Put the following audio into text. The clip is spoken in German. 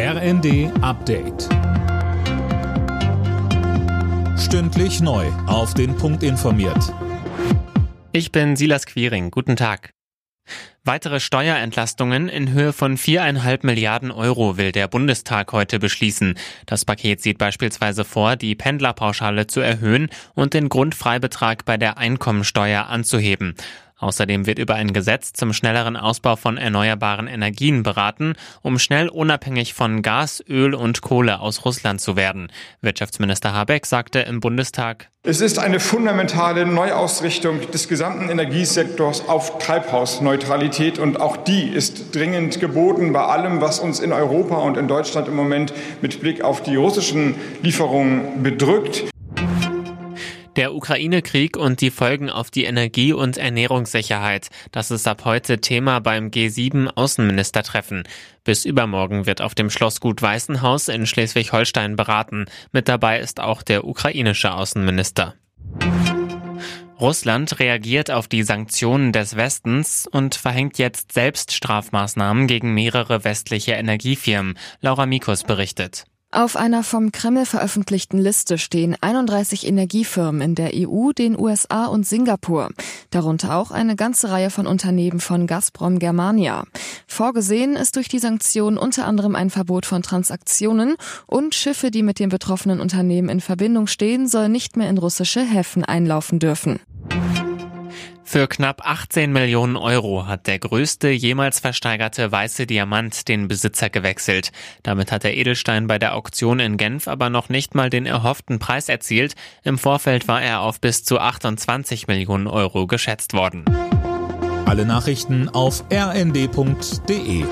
RND Update. Stündlich neu. Auf den Punkt informiert. Ich bin Silas Quiring. Guten Tag. Weitere Steuerentlastungen in Höhe von viereinhalb Milliarden Euro will der Bundestag heute beschließen. Das Paket sieht beispielsweise vor, die Pendlerpauschale zu erhöhen und den Grundfreibetrag bei der Einkommensteuer anzuheben. Außerdem wird über ein Gesetz zum schnelleren Ausbau von erneuerbaren Energien beraten, um schnell unabhängig von Gas, Öl und Kohle aus Russland zu werden. Wirtschaftsminister Habeck sagte im Bundestag, es ist eine fundamentale Neuausrichtung des gesamten Energiesektors auf Treibhausneutralität und auch die ist dringend geboten bei allem, was uns in Europa und in Deutschland im Moment mit Blick auf die russischen Lieferungen bedrückt. Der Ukraine-Krieg und die Folgen auf die Energie- und Ernährungssicherheit. Das ist ab heute Thema beim G7-Außenministertreffen. Bis übermorgen wird auf dem Schlossgut Weißenhaus in Schleswig-Holstein beraten. Mit dabei ist auch der ukrainische Außenminister. Russland reagiert auf die Sanktionen des Westens und verhängt jetzt selbst Strafmaßnahmen gegen mehrere westliche Energiefirmen. Laura Mikus berichtet. Auf einer vom Kreml veröffentlichten Liste stehen 31 Energiefirmen in der EU, den USA und Singapur. Darunter auch eine ganze Reihe von Unternehmen von Gazprom Germania. Vorgesehen ist durch die Sanktionen unter anderem ein Verbot von Transaktionen und Schiffe, die mit den betroffenen Unternehmen in Verbindung stehen, sollen nicht mehr in russische Häfen einlaufen dürfen. Für knapp 18 Millionen Euro hat der größte jemals versteigerte weiße Diamant den Besitzer gewechselt. Damit hat der Edelstein bei der Auktion in Genf aber noch nicht mal den erhofften Preis erzielt. Im Vorfeld war er auf bis zu 28 Millionen Euro geschätzt worden. Alle Nachrichten auf rnd.de